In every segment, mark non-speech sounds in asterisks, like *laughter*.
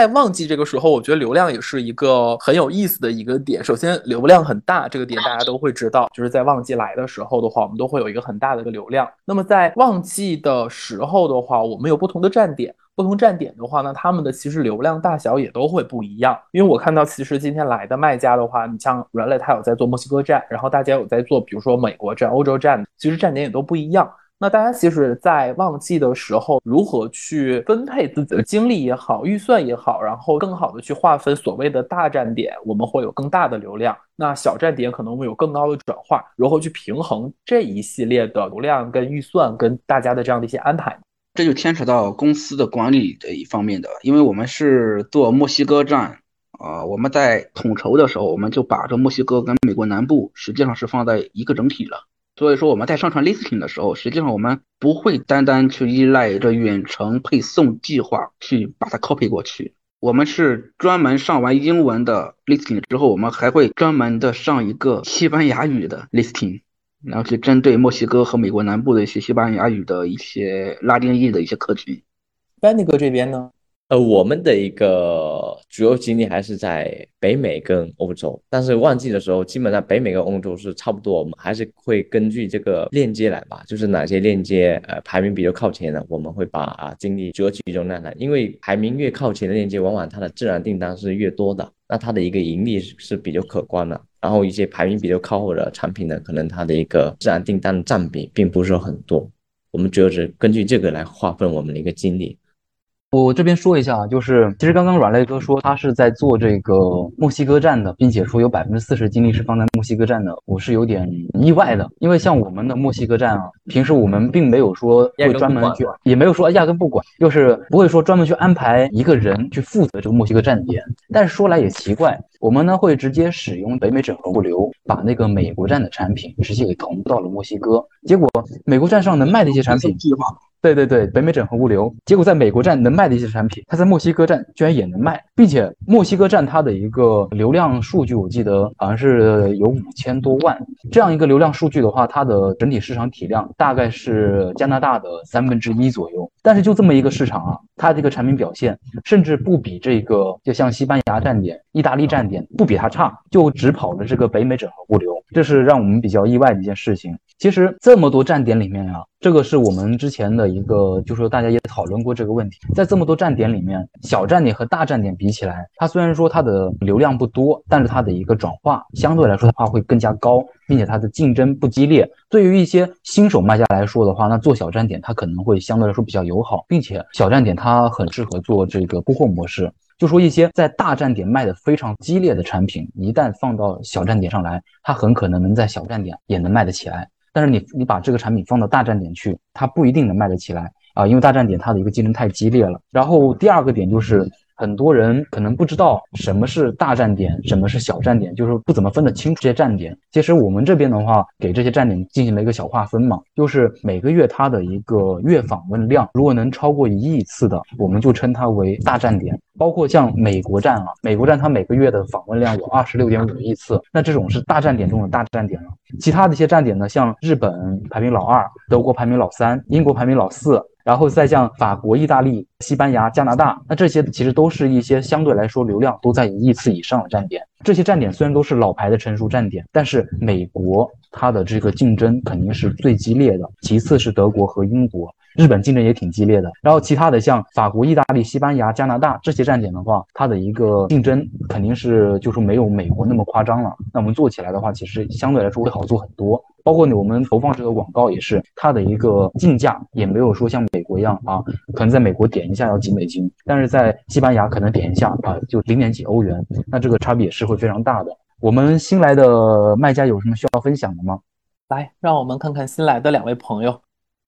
在旺季这个时候，我觉得流量也是一个很有意思的一个点。首先，流量很大，这个点大家都会知道，就是在旺季来的时候的话，我们都会有一个很大的一个流量。那么在旺季的时候的话，我们有不同的站点，不同站点的话呢，他们的其实流量大小也都会不一样。因为我看到，其实今天来的卖家的话，你像原来他有在做墨西哥站，然后大家有在做，比如说美国站、欧洲站，其实站点也都不一样。那大家其实，在旺季的时候，如何去分配自己的精力也好，预算也好，然后更好的去划分所谓的大站点，我们会有更大的流量；那小站点可能会有更高的转化。如何去平衡这一系列的流量跟预算跟大家的这样的一些安排？这就牵扯到公司的管理的一方面的，因为我们是做墨西哥站，啊，我们在统筹的时候，我们就把这墨西哥跟美国南部实际上是放在一个整体了。所以说我们在上传 listing 的时候，实际上我们不会单单去依赖着远程配送计划去把它 copy 过去。我们是专门上完英文的 listing 之后，我们还会专门的上一个西班牙语的 listing，然后去针对墨西哥和美国南部的一些西班牙语的一些拉丁裔的一些客群。班尼哥这边呢？呃，我们的一个主要精力还是在北美跟欧洲，但是旺季的时候，基本上北美跟欧洲是差不多，我们还是会根据这个链接来吧，就是哪些链接呃排名比较靠前的，我们会把啊精力主要集中在那，因为排名越靠前的链接，往往它的自然订单是越多的，那它的一个盈利是是比较可观的。然后一些排名比较靠后的产品呢，可能它的一个自然订单占比并不是很多，我们主要是根据这个来划分我们的一个精力。我这边说一下，就是其实刚刚软肋哥说他是在做这个墨西哥站的，并且说有百分之四十精力是放在墨西哥站的，我是有点意外的，因为像我们的墨西哥站啊，平时我们并没有说会专门去，也没有说压根不管，就是不会说专门去安排一个人去负责这个墨西哥站点。但是说来也奇怪，我们呢会直接使用北美整合物流，把那个美国站的产品直接给同步到了墨西哥，结果美国站上能卖的一些产品。对对对，北美整合物流，结果在美国站能卖的一些产品，它在墨西哥站居然也能卖，并且墨西哥站它的一个流量数据，我记得好像是有五千多万，这样一个流量数据的话，它的整体市场体量大概是加拿大的三分之一左右。但是就这么一个市场啊，它这个产品表现甚至不比这个，就像西班牙站点、意大利站点不比它差，就只跑了这个北美整合物流，这是让我们比较意外的一件事情。其实这么多站点里面呀，这个是我们之前的一个，就说大家也讨论过这个问题。在这么多站点里面，小站点和大站点比起来，它虽然说它的流量不多，但是它的一个转化相对来说的话会更加高，并且它的竞争不激烈。对于一些新手卖家来说的话，那做小站点它可能会相对来说比较友好，并且小站点它很适合做这个铺货模式。就说一些在大站点卖的非常激烈的产品，一旦放到小站点上来，它很可能能在小站点也能卖得起来。但是你你把这个产品放到大站点去，它不一定能卖得起来啊，因为大站点它的一个竞争太激烈了。然后第二个点就是。很多人可能不知道什么是大站点，什么是小站点，就是不怎么分得清楚这些站点。其实我们这边的话，给这些站点进行了一个小划分嘛，就是每个月它的一个月访问量，如果能超过一亿次的，我们就称它为大站点。包括像美国站啊，美国站它每个月的访问量有二十六点五亿次，那这种是大站点中的大站点了。其他的一些站点呢，像日本排名老二，德国排名老三，英国排名老四。然后再像法国、意大利、西班牙、加拿大，那这些其实都是一些相对来说流量都在一亿次以上的站点。这些站点虽然都是老牌的成熟站点，但是美国它的这个竞争肯定是最激烈的，其次是德国和英国。日本竞争也挺激烈的，然后其他的像法国、意大利、西班牙、加拿大这些站点的话，它的一个竞争肯定是就是没有美国那么夸张了。那我们做起来的话，其实相对来说会好做很多。包括我们投放这个广告也是，它的一个竞价也没有说像美国一样啊，可能在美国点一下要几美金，但是在西班牙可能点一下啊就零点几欧元，那这个差别是会非常大的。我们新来的卖家有什么需要分享的吗？来，让我们看看新来的两位朋友。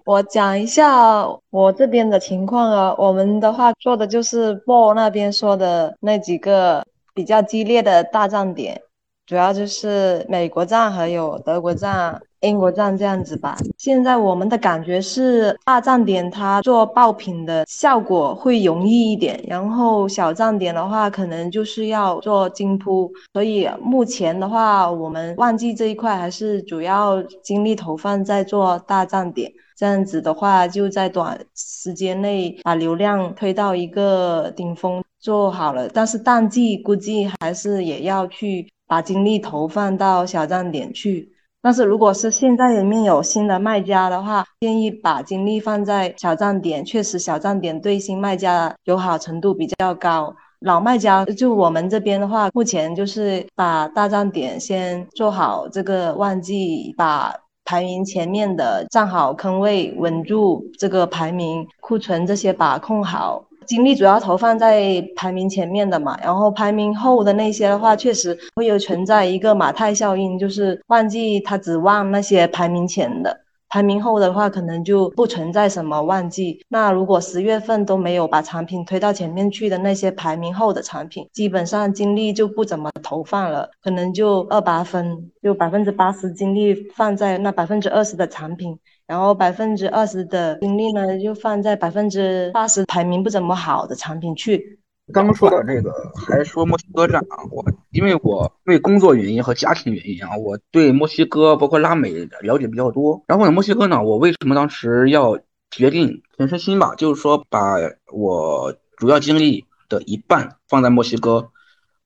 我讲一下我这边的情况啊，我们的话做的就是 BO 那边说的那几个比较激烈的大站点，主要就是美国站还有德国站。英国站这样子吧，现在我们的感觉是大站点它做爆品的效果会容易一点，然后小站点的话可能就是要做精铺，所以目前的话我们旺季这一块还是主要精力投放在做大站点，这样子的话就在短时间内把流量推到一个顶峰。做好了，但是淡季估计还是也要去把精力投放到小站点去。但是如果是现在里面有新的卖家的话，建议把精力放在小站点。确实，小站点对新卖家友好程度比较高。老卖家就我们这边的话，目前就是把大站点先做好这个旺季，把排名前面的站好坑位，稳住这个排名，库存这些把控好。精力主要投放在排名前面的嘛，然后排名后的那些的话，确实会有存在一个马太效应，就是旺季它只旺那些排名前的，排名后的话可能就不存在什么旺季。那如果十月份都没有把产品推到前面去的那些排名后的产品，基本上精力就不怎么投放了，可能就二八分，就百分之八十精力放在那百分之二十的产品。然后百分之二十的精力呢，就放在百分之八十排名不怎么好的产品去。刚刚说到这个，还说墨西哥站啊，我因为我为工作原因和家庭原因啊，我对墨西哥包括拉美了解比较多。然后呢，墨西哥呢，我为什么当时要决定全身心吧，就是说把我主要精力的一半放在墨西哥，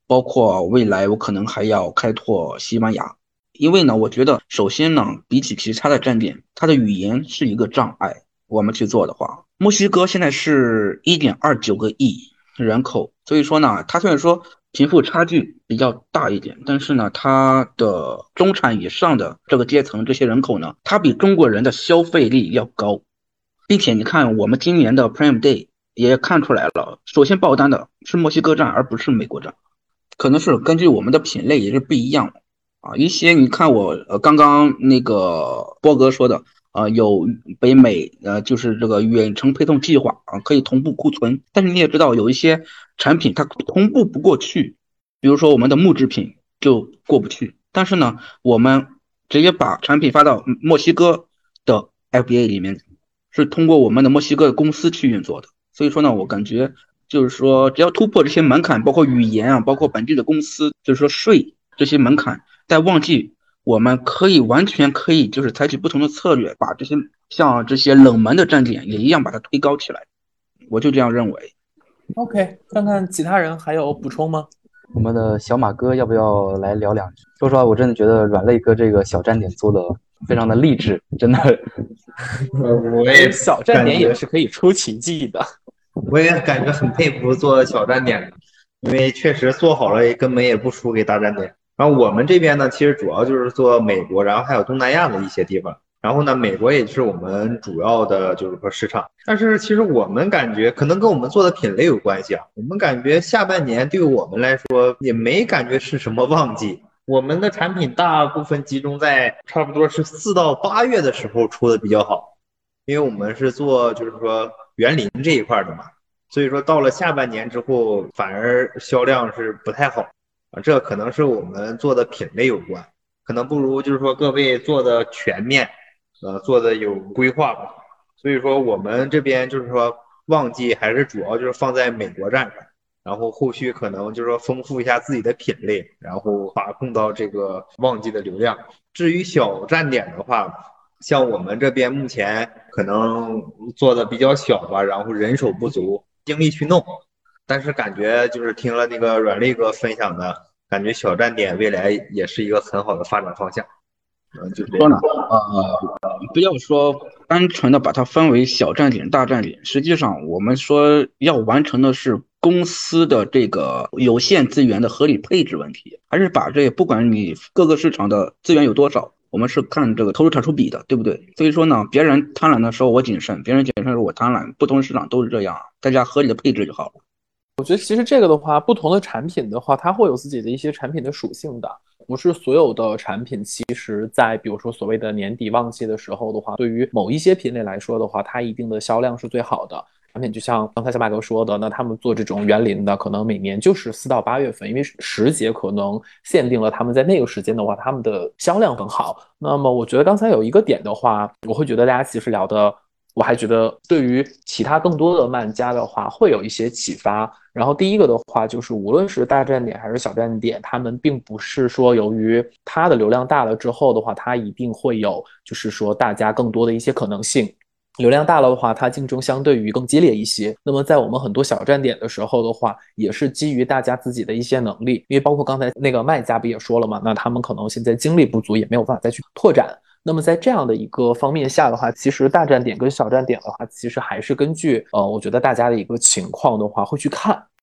包括未来我可能还要开拓西班牙。因为呢，我觉得首先呢，比起其他的站点，它的语言是一个障碍。我们去做的话，墨西哥现在是一点二九个亿人口，所以说呢，它虽然说贫富差距比较大一点，但是呢，它的中产以上的这个阶层这些人口呢，它比中国人的消费力要高，并且你看我们今年的 Prime Day 也看出来了，首先爆单的是墨西哥站，而不是美国站，可能是根据我们的品类也是不一样。啊，一些你看我呃刚刚那个波哥说的啊，有北美呃就是这个远程配送计划啊，可以同步库存。但是你也知道有一些产品它同步不过去，比如说我们的木制品就过不去。但是呢，我们直接把产品发到墨西哥的 FBA 里面，是通过我们的墨西哥的公司去运作的。所以说呢，我感觉就是说只要突破这些门槛，包括语言啊，包括本地的公司，就是说税这些门槛。在旺季，我们可以完全可以就是采取不同的策略，把这些像这些冷门的站点也一样把它推高起来。我就这样认为。OK，看看其他人还有补充吗？我们的小马哥要不要来聊两句？说实话，我真的觉得软肋哥这个小站点做的非常的励志，真的。我也 *laughs* 小站点也是可以出奇迹的。我也感觉很佩服做小站点的，因为确实做好了，根本也不输给大站点。然后我们这边呢，其实主要就是做美国，然后还有东南亚的一些地方。然后呢，美国也是我们主要的，就是说市场。但是其实我们感觉，可能跟我们做的品类有关系啊。我们感觉下半年对我们来说，也没感觉是什么旺季。我们的产品大部分集中在差不多是四到八月的时候出的比较好，因为我们是做就是说园林这一块的嘛。所以说到了下半年之后，反而销量是不太好。这可能是我们做的品类有关，可能不如就是说各位做的全面，呃，做的有规划吧。所以说我们这边就是说旺季还是主要就是放在美国站上，然后后续可能就是说丰富一下自己的品类，然后把控到这个旺季的流量。至于小站点的话，像我们这边目前可能做的比较小吧，然后人手不足，精力去弄。但是感觉就是听了那个软肋哥分享的，感觉小站点未来也是一个很好的发展方向。嗯，就说呢，呃，不要说单纯的把它分为小站点、大站点，实际上我们说要完成的是公司的这个有限资源的合理配置问题，还是把这不管你各个市场的资源有多少，我们是看这个投入产出比的，对不对？所以说呢，别人贪婪的时候我谨慎，别人谨慎的时候我贪婪，不同市场都是这样，大家合理的配置就好了。我觉得其实这个的话，不同的产品的话，它会有自己的一些产品的属性的。不是所有的产品，其实在比如说所谓的年底旺季的时候的话，对于某一些品类来说的话，它一定的销量是最好的产品。就像刚才小马哥说的，那他们做这种园林的，可能每年就是四到八月份，因为时节可能限定了他们在那个时间的话，他们的销量很好。那么我觉得刚才有一个点的话，我会觉得大家其实聊的。我还觉得，对于其他更多的卖家的话，会有一些启发。然后第一个的话，就是无论是大站点还是小站点，他们并不是说由于它的流量大了之后的话，它一定会有，就是说大家更多的一些可能性。流量大了的话，它竞争相对于更激烈一些。那么在我们很多小站点的时候的话，也是基于大家自己的一些能力，因为包括刚才那个卖家不也说了嘛，那他们可能现在精力不足，也没有办法再去拓展。那么在这样的一个方面下的话，其实大站点跟小站点的话，其实还是根据呃，我觉得大家的一个情况的话会去看。